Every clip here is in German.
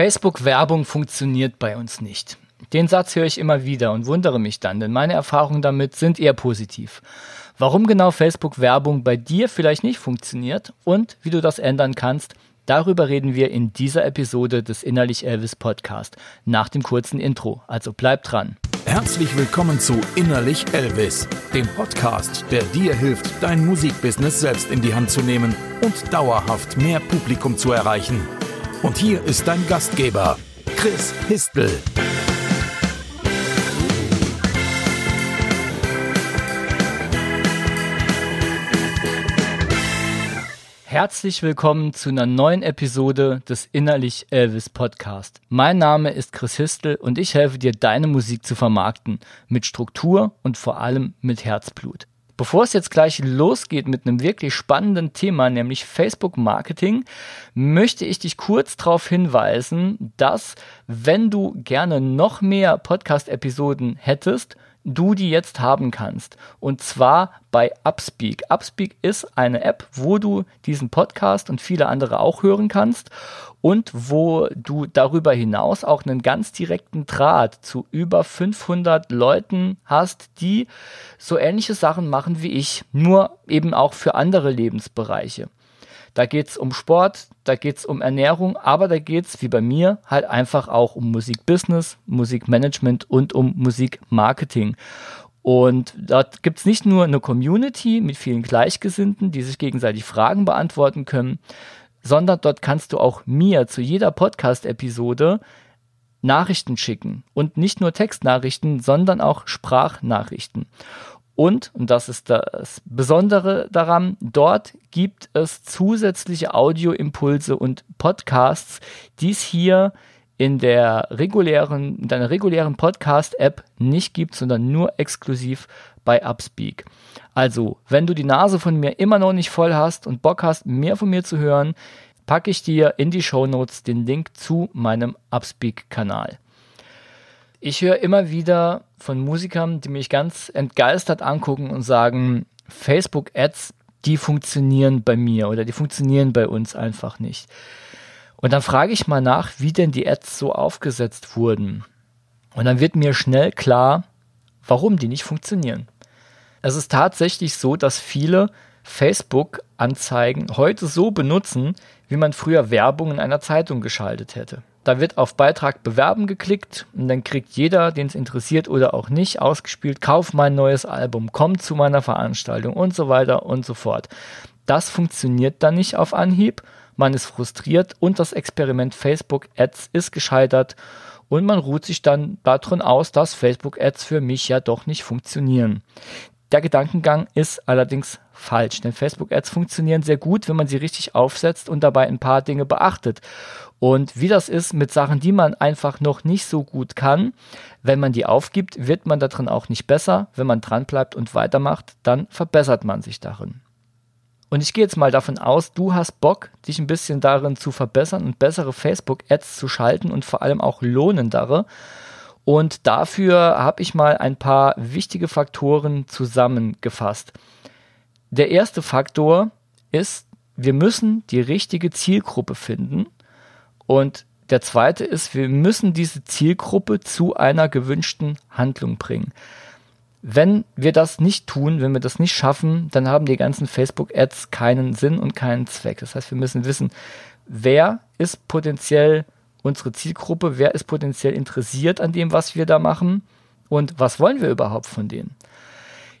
Facebook-Werbung funktioniert bei uns nicht. Den Satz höre ich immer wieder und wundere mich dann, denn meine Erfahrungen damit sind eher positiv. Warum genau Facebook-Werbung bei dir vielleicht nicht funktioniert und wie du das ändern kannst, darüber reden wir in dieser Episode des Innerlich Elvis Podcast nach dem kurzen Intro. Also bleib dran. Herzlich willkommen zu Innerlich Elvis, dem Podcast, der dir hilft, dein Musikbusiness selbst in die Hand zu nehmen und dauerhaft mehr Publikum zu erreichen. Und hier ist dein Gastgeber, Chris Histel. Herzlich willkommen zu einer neuen Episode des Innerlich Elvis Podcast. Mein Name ist Chris Histel und ich helfe dir, deine Musik zu vermarkten. Mit Struktur und vor allem mit Herzblut. Bevor es jetzt gleich losgeht mit einem wirklich spannenden Thema, nämlich Facebook Marketing, möchte ich dich kurz darauf hinweisen, dass wenn du gerne noch mehr Podcast-Episoden hättest, du die jetzt haben kannst. Und zwar bei Upspeak. Upspeak ist eine App, wo du diesen Podcast und viele andere auch hören kannst und wo du darüber hinaus auch einen ganz direkten Draht zu über 500 Leuten hast, die so ähnliche Sachen machen wie ich, nur eben auch für andere Lebensbereiche. Da geht es um Sport, da geht es um Ernährung, aber da geht es, wie bei mir, halt einfach auch um Musikbusiness, Musikmanagement und um Musikmarketing. Und dort gibt es nicht nur eine Community mit vielen Gleichgesinnten, die sich gegenseitig Fragen beantworten können, sondern dort kannst du auch mir zu jeder Podcast-Episode Nachrichten schicken. Und nicht nur Textnachrichten, sondern auch Sprachnachrichten. Und, und das ist das Besondere daran, dort gibt es zusätzliche Audioimpulse und Podcasts, die es hier in der regulären, in deiner regulären Podcast-App nicht gibt, sondern nur exklusiv bei Upspeak. Also, wenn du die Nase von mir immer noch nicht voll hast und Bock hast, mehr von mir zu hören, packe ich dir in die Show Notes den Link zu meinem Upspeak-Kanal. Ich höre immer wieder von Musikern, die mich ganz entgeistert angucken und sagen, Facebook-Ads, die funktionieren bei mir oder die funktionieren bei uns einfach nicht. Und dann frage ich mal nach, wie denn die Ads so aufgesetzt wurden. Und dann wird mir schnell klar, warum die nicht funktionieren. Es ist tatsächlich so, dass viele Facebook-Anzeigen heute so benutzen, wie man früher Werbung in einer Zeitung geschaltet hätte. Da wird auf Beitrag bewerben geklickt und dann kriegt jeder, den es interessiert oder auch nicht, ausgespielt, kauf mein neues Album, komm zu meiner Veranstaltung und so weiter und so fort. Das funktioniert dann nicht auf Anhieb, man ist frustriert und das Experiment Facebook Ads ist gescheitert und man ruht sich dann darin aus, dass Facebook Ads für mich ja doch nicht funktionieren. Der Gedankengang ist allerdings falsch, denn Facebook Ads funktionieren sehr gut, wenn man sie richtig aufsetzt und dabei ein paar Dinge beachtet. Und wie das ist mit Sachen, die man einfach noch nicht so gut kann, wenn man die aufgibt, wird man darin auch nicht besser. Wenn man dran bleibt und weitermacht, dann verbessert man sich darin. Und ich gehe jetzt mal davon aus, du hast Bock, dich ein bisschen darin zu verbessern und bessere Facebook-Ads zu schalten und vor allem auch lohnendere. Und dafür habe ich mal ein paar wichtige Faktoren zusammengefasst. Der erste Faktor ist, wir müssen die richtige Zielgruppe finden. Und der zweite ist, wir müssen diese Zielgruppe zu einer gewünschten Handlung bringen. Wenn wir das nicht tun, wenn wir das nicht schaffen, dann haben die ganzen Facebook-Ads keinen Sinn und keinen Zweck. Das heißt, wir müssen wissen, wer ist potenziell unsere Zielgruppe, wer ist potenziell interessiert an dem, was wir da machen und was wollen wir überhaupt von denen.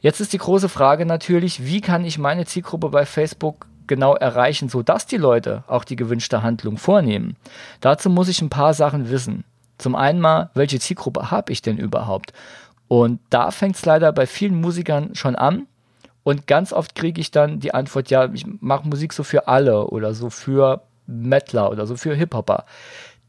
Jetzt ist die große Frage natürlich, wie kann ich meine Zielgruppe bei Facebook genau erreichen, sodass die Leute auch die gewünschte Handlung vornehmen. Dazu muss ich ein paar Sachen wissen. Zum einen mal, welche Zielgruppe habe ich denn überhaupt? Und da fängt es leider bei vielen Musikern schon an. Und ganz oft kriege ich dann die Antwort, ja, ich mache Musik so für alle oder so für Mettler oder so für Hip-Hopper.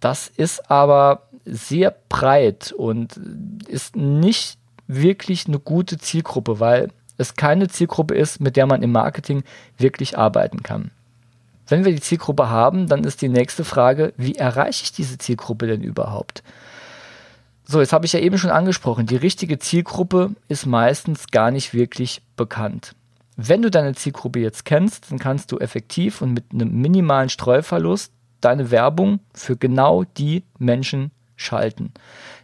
Das ist aber sehr breit und ist nicht wirklich eine gute Zielgruppe, weil es keine Zielgruppe ist, mit der man im Marketing wirklich arbeiten kann. Wenn wir die Zielgruppe haben, dann ist die nächste Frage, wie erreiche ich diese Zielgruppe denn überhaupt? So, jetzt habe ich ja eben schon angesprochen, die richtige Zielgruppe ist meistens gar nicht wirklich bekannt. Wenn du deine Zielgruppe jetzt kennst, dann kannst du effektiv und mit einem minimalen Streuverlust deine Werbung für genau die Menschen schalten.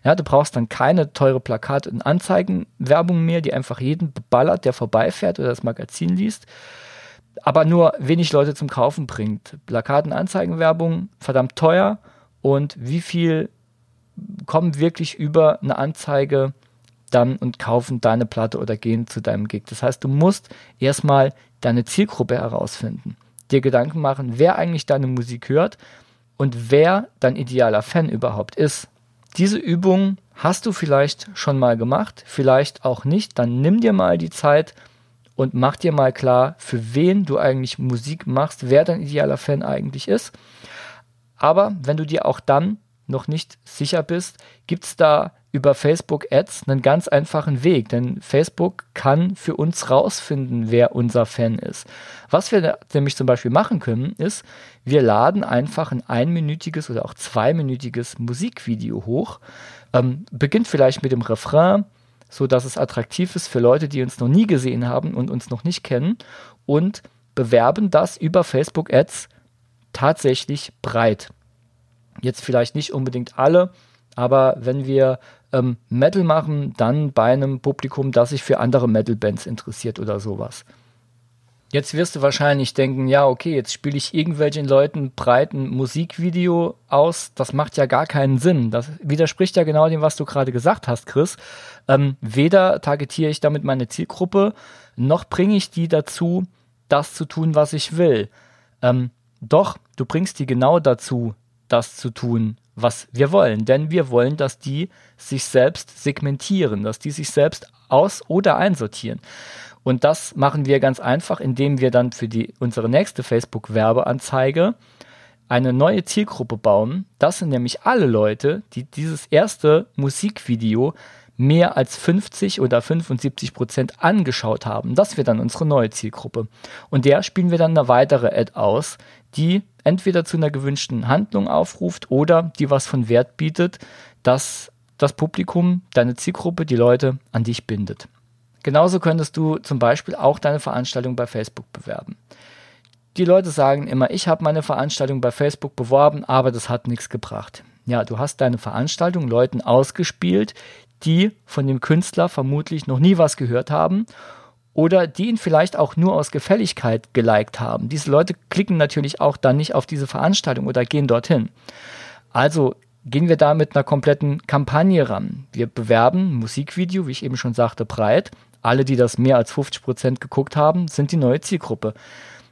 Ja, du brauchst dann keine teure Plakat- und Anzeigenwerbung mehr, die einfach jeden beballert, der vorbeifährt oder das Magazin liest, aber nur wenig Leute zum Kaufen bringt. Plakaten, Anzeigenwerbung, verdammt teuer und wie viel kommen wirklich über eine Anzeige dann und kaufen deine Platte oder gehen zu deinem Gig. Das heißt, du musst erstmal deine Zielgruppe herausfinden, dir Gedanken machen, wer eigentlich deine Musik hört und wer dein idealer Fan überhaupt ist. Diese Übung hast du vielleicht schon mal gemacht, vielleicht auch nicht. Dann nimm dir mal die Zeit und mach dir mal klar, für wen du eigentlich Musik machst, wer dein idealer Fan eigentlich ist. Aber wenn du dir auch dann noch nicht sicher bist, gibt es da über Facebook Ads einen ganz einfachen Weg, denn Facebook kann für uns rausfinden, wer unser Fan ist. Was wir nämlich zum Beispiel machen können, ist, wir laden einfach ein einminütiges oder auch zweiminütiges Musikvideo hoch, ähm, beginnt vielleicht mit dem Refrain, so dass es attraktiv ist für Leute, die uns noch nie gesehen haben und uns noch nicht kennen und bewerben das über Facebook Ads tatsächlich breit. Jetzt vielleicht nicht unbedingt alle, aber wenn wir ähm, Metal machen, dann bei einem Publikum, das sich für andere Metal-Bands interessiert oder sowas. Jetzt wirst du wahrscheinlich denken, ja, okay, jetzt spiele ich irgendwelchen Leuten breiten Musikvideo aus. Das macht ja gar keinen Sinn. Das widerspricht ja genau dem, was du gerade gesagt hast, Chris. Ähm, weder targetiere ich damit meine Zielgruppe, noch bringe ich die dazu, das zu tun, was ich will. Ähm, doch, du bringst die genau dazu, das zu tun, was wir wollen. Denn wir wollen, dass die sich selbst segmentieren, dass die sich selbst aus- oder einsortieren. Und das machen wir ganz einfach, indem wir dann für die, unsere nächste Facebook-Werbeanzeige eine neue Zielgruppe bauen. Das sind nämlich alle Leute, die dieses erste Musikvideo mehr als 50 oder 75 Prozent angeschaut haben. Das wird dann unsere neue Zielgruppe. Und der spielen wir dann eine weitere Ad aus, die entweder zu einer gewünschten Handlung aufruft oder die was von Wert bietet, dass das Publikum, deine Zielgruppe, die Leute an dich bindet. Genauso könntest du zum Beispiel auch deine Veranstaltung bei Facebook bewerben. Die Leute sagen immer, ich habe meine Veranstaltung bei Facebook beworben, aber das hat nichts gebracht. Ja, du hast deine Veranstaltung Leuten ausgespielt, die von dem Künstler vermutlich noch nie was gehört haben oder die ihn vielleicht auch nur aus Gefälligkeit geliked haben. Diese Leute klicken natürlich auch dann nicht auf diese Veranstaltung oder gehen dorthin. Also gehen wir da mit einer kompletten Kampagne ran. Wir bewerben Musikvideo, wie ich eben schon sagte, breit. Alle, die das mehr als 50 Prozent geguckt haben, sind die neue Zielgruppe.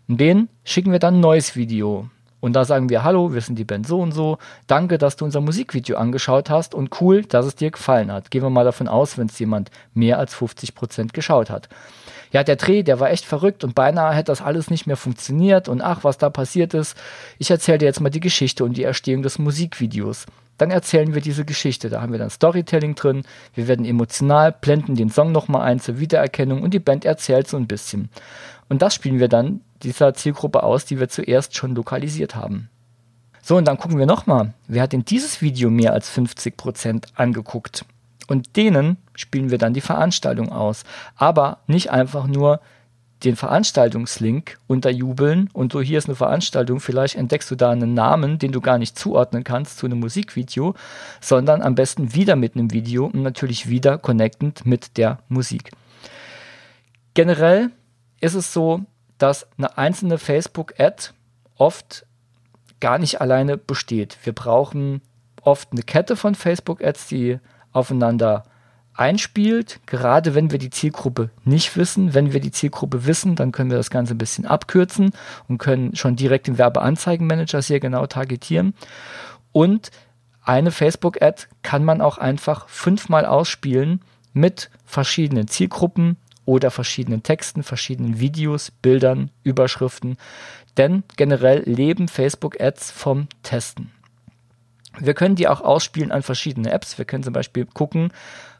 Denen schicken wir dann ein neues Video. Und da sagen wir, hallo, wir sind die Band so und so. Danke, dass du unser Musikvideo angeschaut hast und cool, dass es dir gefallen hat. Gehen wir mal davon aus, wenn es jemand mehr als 50 Prozent geschaut hat. Ja, der Dreh, der war echt verrückt und beinahe hätte das alles nicht mehr funktioniert und ach, was da passiert ist. Ich erzähle dir jetzt mal die Geschichte und die Erstehung des Musikvideos. Dann erzählen wir diese Geschichte. Da haben wir dann Storytelling drin. Wir werden emotional, blenden den Song nochmal ein zur Wiedererkennung und die Band erzählt so ein bisschen. Und das spielen wir dann dieser Zielgruppe aus, die wir zuerst schon lokalisiert haben. So, und dann gucken wir nochmal, wer hat denn dieses Video mehr als 50 Prozent angeguckt? Und denen spielen wir dann die Veranstaltung aus. Aber nicht einfach nur den Veranstaltungslink unterjubeln und so hier ist eine Veranstaltung, vielleicht entdeckst du da einen Namen, den du gar nicht zuordnen kannst zu einem Musikvideo, sondern am besten wieder mit einem Video und natürlich wieder connectend mit der Musik. Generell ist es so, dass eine einzelne Facebook-Ad oft gar nicht alleine besteht. Wir brauchen oft eine Kette von Facebook-Ads, die aufeinander einspielt, gerade wenn wir die Zielgruppe nicht wissen. Wenn wir die Zielgruppe wissen, dann können wir das Ganze ein bisschen abkürzen und können schon direkt den Werbeanzeigenmanager sehr genau targetieren. Und eine Facebook-Ad kann man auch einfach fünfmal ausspielen mit verschiedenen Zielgruppen, oder verschiedenen Texten, verschiedenen Videos, Bildern, Überschriften. Denn generell leben Facebook-Ads vom Testen. Wir können die auch ausspielen an verschiedene Apps. Wir können zum Beispiel gucken,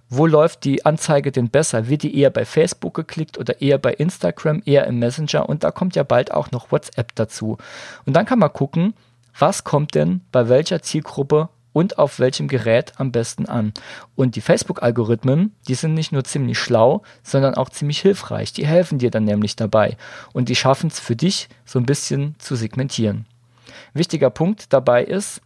wo läuft die Anzeige denn besser? Wird die eher bei Facebook geklickt oder eher bei Instagram, eher im Messenger? Und da kommt ja bald auch noch WhatsApp dazu. Und dann kann man gucken, was kommt denn bei welcher Zielgruppe und auf welchem Gerät am besten an. Und die Facebook-Algorithmen, die sind nicht nur ziemlich schlau, sondern auch ziemlich hilfreich. Die helfen dir dann nämlich dabei und die schaffen es für dich so ein bisschen zu segmentieren. Wichtiger Punkt dabei ist,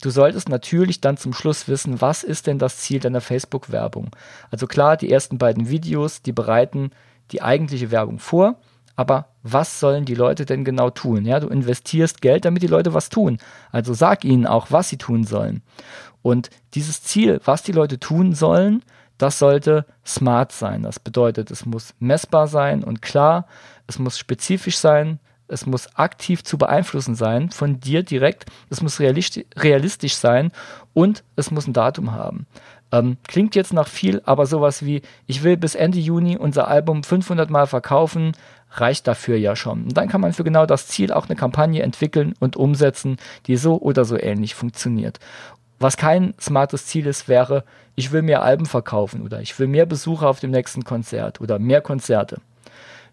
Du solltest natürlich dann zum Schluss wissen, was ist denn das Ziel deiner Facebook-Werbung. Also klar, die ersten beiden Videos, die bereiten die eigentliche Werbung vor, aber was sollen die Leute denn genau tun? Ja, du investierst Geld, damit die Leute was tun. Also sag ihnen auch, was sie tun sollen. Und dieses Ziel, was die Leute tun sollen, das sollte smart sein. Das bedeutet, es muss messbar sein und klar, es muss spezifisch sein, es muss aktiv zu beeinflussen sein von dir direkt, es muss realistisch sein und es muss ein Datum haben. Ähm, klingt jetzt nach viel, aber sowas wie, ich will bis Ende Juni unser Album 500 Mal verkaufen, reicht dafür ja schon. Und dann kann man für genau das Ziel auch eine Kampagne entwickeln und umsetzen, die so oder so ähnlich funktioniert. Was kein smartes Ziel ist, wäre, ich will mehr Alben verkaufen oder ich will mehr Besucher auf dem nächsten Konzert oder mehr Konzerte.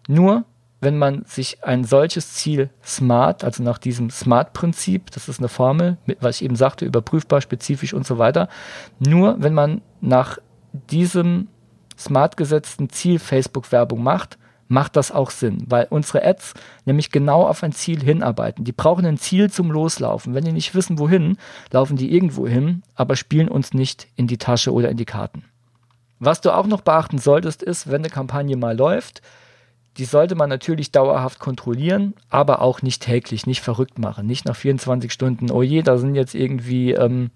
Nur wenn man sich ein solches Ziel smart, also nach diesem Smart-Prinzip, das ist eine Formel, was ich eben sagte, überprüfbar, spezifisch und so weiter, nur wenn man nach diesem smart gesetzten Ziel Facebook-Werbung macht, macht das auch Sinn, weil unsere Ads nämlich genau auf ein Ziel hinarbeiten. Die brauchen ein Ziel zum Loslaufen. Wenn die nicht wissen, wohin, laufen die irgendwo hin, aber spielen uns nicht in die Tasche oder in die Karten. Was du auch noch beachten solltest, ist, wenn eine Kampagne mal läuft, die sollte man natürlich dauerhaft kontrollieren, aber auch nicht täglich, nicht verrückt machen, nicht nach 24 Stunden, oh je, da sind jetzt irgendwie, ähm,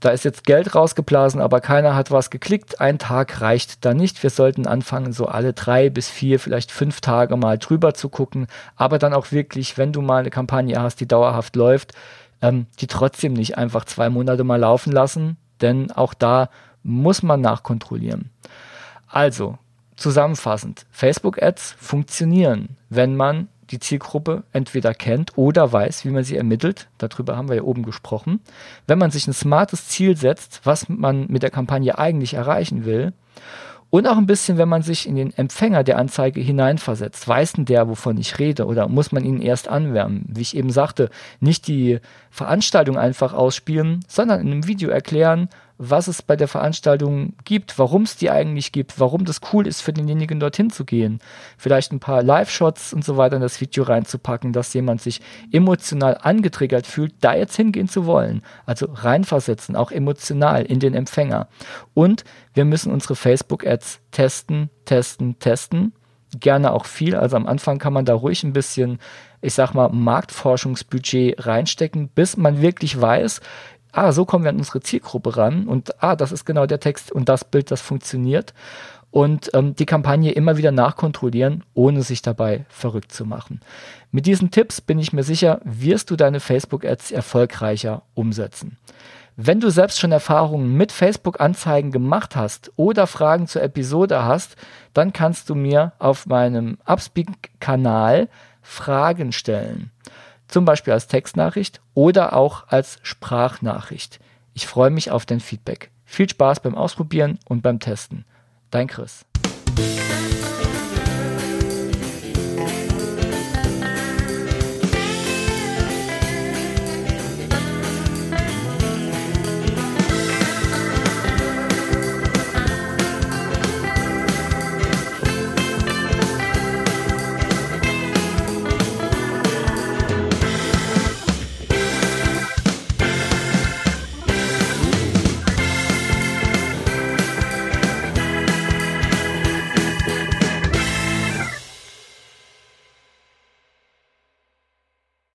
da ist jetzt Geld rausgeblasen, aber keiner hat was geklickt. Ein Tag reicht da nicht. Wir sollten anfangen, so alle drei bis vier, vielleicht fünf Tage mal drüber zu gucken, aber dann auch wirklich, wenn du mal eine Kampagne hast, die dauerhaft läuft, ähm, die trotzdem nicht einfach zwei Monate mal laufen lassen, denn auch da muss man nachkontrollieren. Also, Zusammenfassend, Facebook-Ads funktionieren, wenn man die Zielgruppe entweder kennt oder weiß, wie man sie ermittelt. Darüber haben wir ja oben gesprochen. Wenn man sich ein smartes Ziel setzt, was man mit der Kampagne eigentlich erreichen will. Und auch ein bisschen, wenn man sich in den Empfänger der Anzeige hineinversetzt. Weiß denn der, wovon ich rede? Oder muss man ihn erst anwärmen? Wie ich eben sagte, nicht die Veranstaltung einfach ausspielen, sondern in einem Video erklären, was es bei der Veranstaltung gibt, warum es die eigentlich gibt, warum das cool ist für denjenigen dorthin zu gehen. Vielleicht ein paar Live-Shots und so weiter in das Video reinzupacken, dass jemand sich emotional angetriggert fühlt, da jetzt hingehen zu wollen. Also reinversetzen, auch emotional in den Empfänger. Und wir müssen unsere Facebook-Ads testen, testen, testen. Gerne auch viel. Also am Anfang kann man da ruhig ein bisschen ich sag mal, Marktforschungsbudget reinstecken, bis man wirklich weiß, ah, so kommen wir an unsere Zielgruppe ran und ah, das ist genau der Text und das Bild, das funktioniert. Und ähm, die Kampagne immer wieder nachkontrollieren, ohne sich dabei verrückt zu machen. Mit diesen Tipps bin ich mir sicher, wirst du deine Facebook-Ads erfolgreicher umsetzen. Wenn du selbst schon Erfahrungen mit Facebook-Anzeigen gemacht hast oder Fragen zur Episode hast, dann kannst du mir auf meinem Upspeak-Kanal Fragen stellen zum Beispiel als Textnachricht oder auch als Sprachnachricht. Ich freue mich auf dein Feedback. Viel Spaß beim Ausprobieren und beim Testen. Dein Chris.